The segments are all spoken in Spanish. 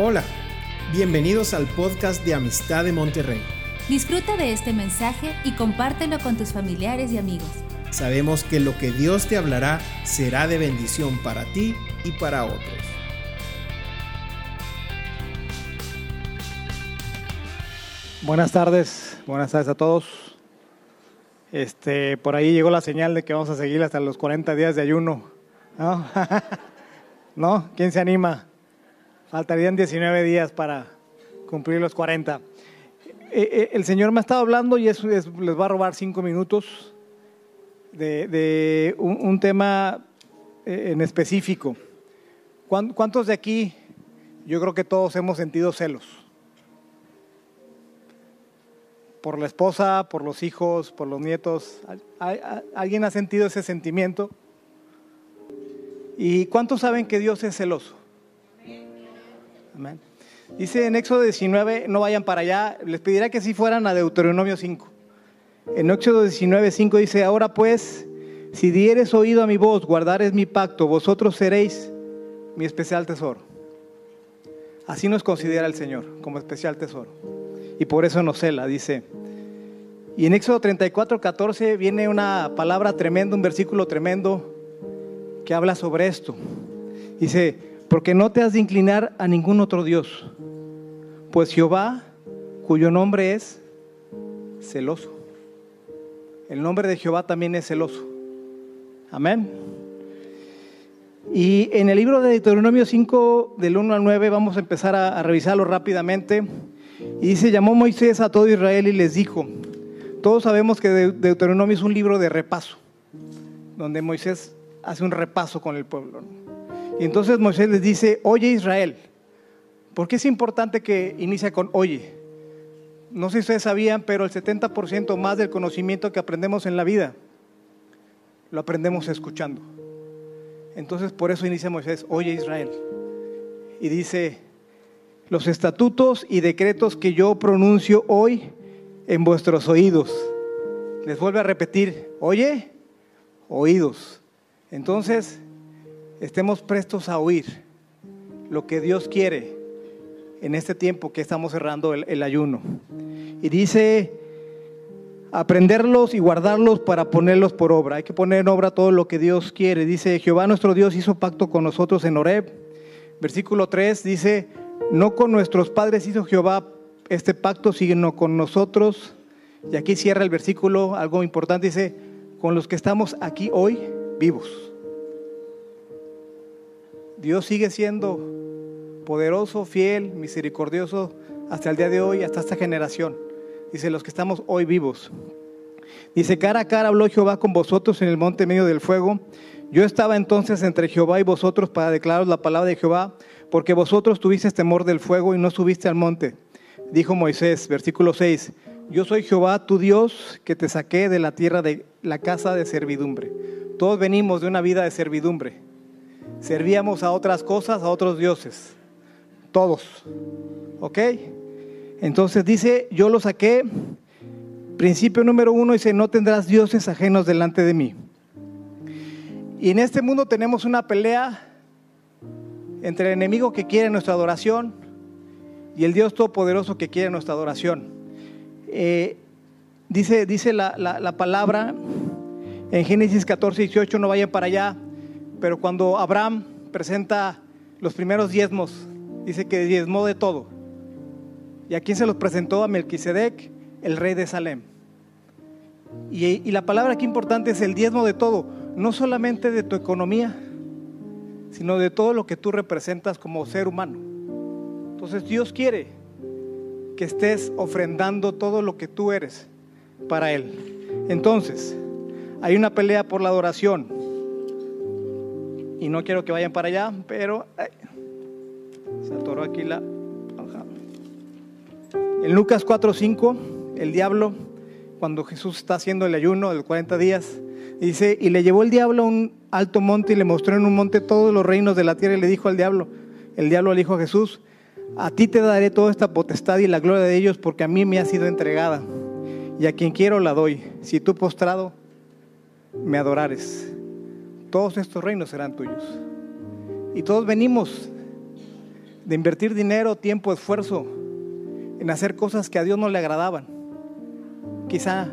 Hola, bienvenidos al podcast de Amistad de Monterrey. Disfruta de este mensaje y compártelo con tus familiares y amigos. Sabemos que lo que Dios te hablará será de bendición para ti y para otros. Buenas tardes, buenas tardes a todos. Este, por ahí llegó la señal de que vamos a seguir hasta los 40 días de ayuno. ¿No? ¿No? ¿Quién se anima? Faltarían 19 días para cumplir los 40. Eh, eh, el Señor me ha estado hablando y les va a robar cinco minutos de, un, tema eh, en específico. ¿Cuántos de aquí, yo creo que todos hemos sentido celos? Por la esposa, por los hijos, por los nietos. ¿Alguien ha sentido ese sentimiento? ¿Y cuántos saben que Dios es celoso? Dice en Éxodo 19, no vayan para allá, les pedirá que si fueran a Deuteronomio 5. En Éxodo 19, 5 dice, ahora pues, si dieres oído a mi voz, guardares mi pacto, vosotros seréis mi especial tesoro. Así nos considera el Señor, como especial tesoro. Y por eso nos cela, dice. Y en Éxodo 34, 14 viene una palabra tremenda, un versículo tremendo que habla sobre esto. Dice, porque no te has de inclinar a ningún otro Dios, pues Jehová, cuyo nombre es celoso. El nombre de Jehová también es celoso. Amén. Y en el libro de Deuteronomio 5, del 1 al 9, vamos a empezar a, revisarlo rápidamente. Y dice, llamó Moisés a todo Israel y les dijo, todos sabemos que Deuteronomio es un libro de repaso, donde Moisés hace un repaso con el pueblo. Y entonces Moisés les dice, oye Israel, ¿por qué es importante que inicie con oye? No sé si ustedes sabían, pero el 70% más del conocimiento que aprendemos en la vida lo aprendemos escuchando. Entonces por eso inicia Moisés, oye Israel. Y dice, los estatutos y decretos que yo pronuncio hoy en vuestros oídos. Les vuelve a repetir, oye, oídos. Entonces, estemos prestos a oír lo que Dios quiere en este tiempo que estamos cerrando el, ayuno. Y dice, aprenderlos y guardarlos para ponerlos por obra. Hay que poner en obra todo lo que Dios quiere. Dice, Jehová nuestro Dios hizo pacto con nosotros en Horeb. Versículo 3 dice, no con nuestros padres hizo Jehová este pacto, sino con nosotros. Y aquí cierra el versículo, algo importante, dice, con los que estamos aquí hoy vivos. Dios sigue siendo poderoso, fiel, misericordioso hasta el día de hoy, hasta esta generación. Dice, los que estamos hoy vivos. Dice, cara a cara habló Jehová con vosotros en el monte medio del fuego. Yo estaba entonces entre Jehová y vosotros para declararos la palabra de Jehová, porque vosotros tuvisteis temor del fuego y no subiste al monte. Dijo Moisés, versículo 6, yo soy Jehová tu Dios que te saqué de la tierra de la casa de servidumbre. Todos venimos de una vida de servidumbre servíamos a otras cosas, a otros dioses. Todos. ¿Ok? Entonces dice, yo lo saqué. Principio número uno dice, no tendrás dioses ajenos delante de mí. Y en este mundo tenemos una pelea entre el enemigo que quiere nuestra adoración y el Dios Todopoderoso que quiere nuestra adoración. Eh, dice dice la, la, palabra en Génesis 14, 18, no vayan para allá, pero cuando Abraham presenta los primeros diezmos, dice que diezmó de todo. ¿Y a quién se los presentó? A Melquisedec, el rey de Salem. Y, la palabra aquí importante es el diezmo de todo, no solamente de tu economía, sino de todo lo que tú representas como ser humano. Entonces Dios quiere que estés ofrendando todo lo que tú eres para Él. Entonces, hay una pelea por la adoración y no quiero que vayan para allá, pero se atoró aquí la En Lucas 4:5, el diablo, cuando Jesús está haciendo el ayuno de 40 días, dice, y le llevó el diablo a un alto monte y le mostró en un monte todos los reinos de la tierra y le dijo al diablo, el diablo le dijo a Jesús, a ti te daré toda esta potestad y la gloria de ellos porque a mí me ha sido entregada y a quien quiero la doy, si tú postrado me adorares todos estos reinos serán tuyos. Y todos venimos de invertir dinero, tiempo, esfuerzo en hacer cosas que a Dios no le agradaban. Quizá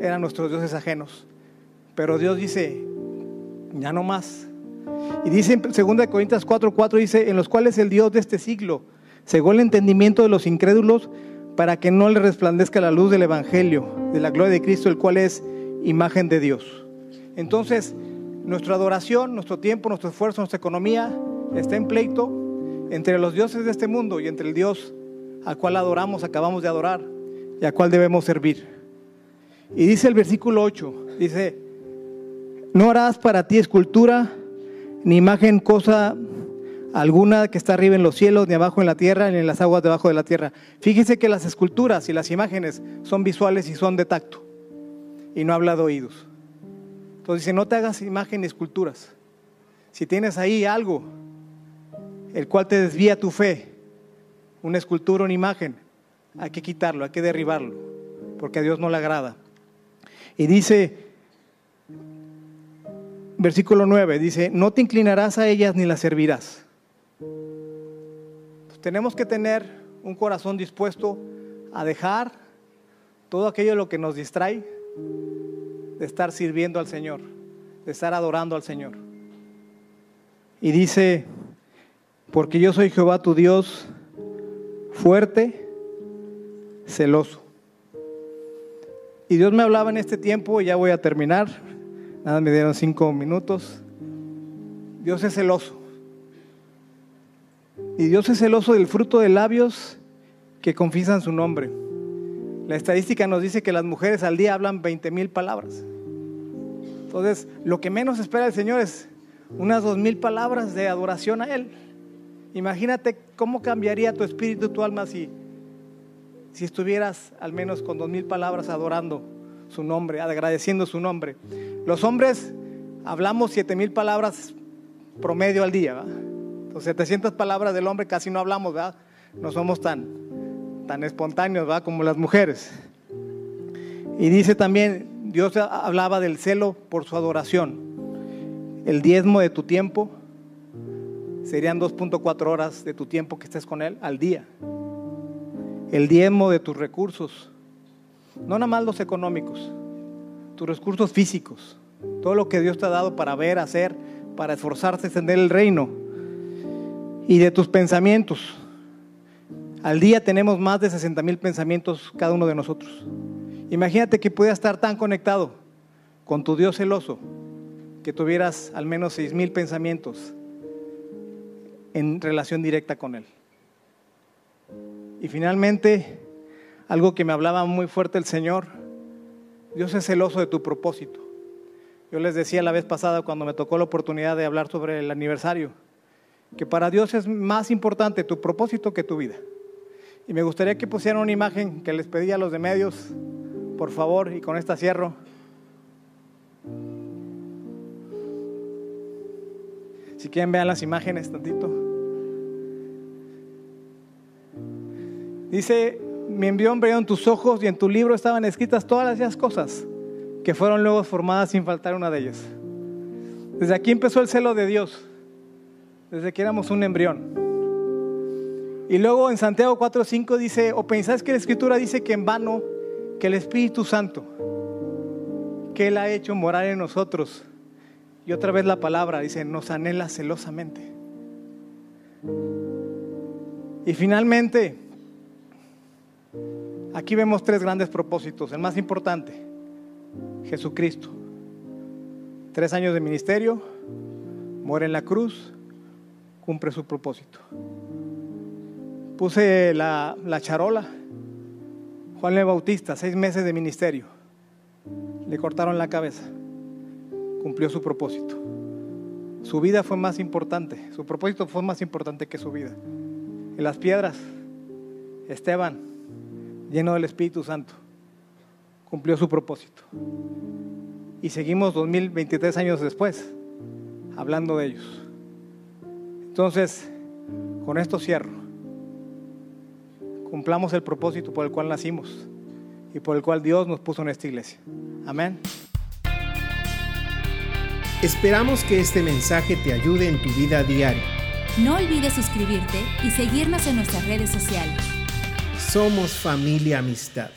eran nuestros dioses ajenos, pero Dios dice, ya no más. Y dice en 2 Corintios 4:4 4, dice, en los cuales el Dios de este siglo cegó el entendimiento de los incrédulos para que no le resplandezca la luz del Evangelio, de la gloria de Cristo, el cual es imagen de Dios. Entonces, nuestra adoración, nuestro tiempo, nuestro esfuerzo, nuestra economía está en pleito entre los dioses de este mundo y entre el Dios al cual adoramos, acabamos de adorar y al cual debemos servir. Y dice el versículo 8, dice, no harás para ti escultura ni imagen cosa alguna que está arriba en los cielos, ni abajo en la tierra, ni en las aguas debajo de la tierra. Fíjese que las esculturas y las imágenes son visuales y son de tacto, y no habla de oídos. Entonces dice, no te hagas imagen ni esculturas. Si tienes ahí algo, el cual te desvía tu fe, una escultura, una imagen, hay que quitarlo, hay que derribarlo, porque a Dios no le agrada. Y dice, versículo 9, dice, no te inclinarás a ellas ni las servirás. tenemos que tener un corazón dispuesto a dejar todo aquello lo que nos distrae de estar sirviendo al Señor, de estar adorando al Señor. Y dice, porque yo soy Jehová tu Dios, fuerte, celoso. Y Dios me hablaba en este tiempo, y ya voy a terminar, nada, me dieron cinco minutos. Dios es celoso. Y Dios es celoso del fruto de labios que confiesan su nombre. La estadística nos dice que las mujeres al día hablan 20 mil palabras. Entonces, lo que menos espera el Señor es unas dos mil palabras de adoración a Él. Imagínate cómo cambiaría tu espíritu, tu alma si, si estuvieras al menos con dos mil palabras adorando su nombre, agradeciendo su nombre. Los hombres hablamos siete mil palabras promedio al día. ¿verdad? 700 palabras del hombre casi no hablamos, ¿verdad? No somos tan, tan espontáneos, ¿verdad? Como las mujeres. Y dice también, Dios hablaba del celo por su adoración. El diezmo de tu tiempo serían 2.4 horas de tu tiempo que estés con Él al día. El diezmo de tus recursos, no nada más los económicos, tus recursos físicos, todo lo que Dios te ha dado para ver, hacer, para esforzarse, extender el reino y de tus pensamientos. Al día tenemos más de 60 mil pensamientos cada uno de nosotros. Imagínate que pudieras estar tan conectado con tu Dios celoso que tuvieras al menos 6 mil pensamientos en relación directa con Él. Y finalmente, algo que me hablaba muy fuerte el Señor, Dios es celoso de tu propósito. Yo les decía la vez pasada cuando me tocó la oportunidad de hablar sobre el aniversario, que para Dios es más importante tu propósito que tu vida. Y me gustaría que pusieran una imagen que les pedí a los de medios, por favor, y con esta cierro. Si quieren vean las imágenes tantito. Dice, mi envió en tus ojos y en tu libro estaban escritas todas esas cosas que fueron luego formadas sin faltar una de ellas. Desde aquí empezó el celo de Dios desde que éramos un embrión. Y luego en Santiago 4:5 dice, o pensáis que la escritura dice que en vano, que el Espíritu Santo, que Él ha hecho morar en nosotros, y otra vez la palabra dice, nos anhela celosamente. Y finalmente, aquí vemos tres grandes propósitos. El más importante, Jesucristo. Tres años de ministerio, muere en la cruz, cumple su propósito. Puse la, charola. Juan el Bautista, seis meses de ministerio. Le cortaron la cabeza. Cumplió su propósito. Su vida fue más importante. Su propósito fue más importante que su vida. En las piedras, Esteban, lleno del Espíritu Santo, cumplió su propósito. Y seguimos 2023 años después hablando de ellos. Entonces, con esto cierro. Cumplamos el propósito por el cual nacimos y por el cual Dios nos puso en esta iglesia. Amén. Esperamos que este mensaje te ayude en tu vida diaria. No olvides suscribirte y seguirnos en nuestras redes sociales. Somos familia amistad.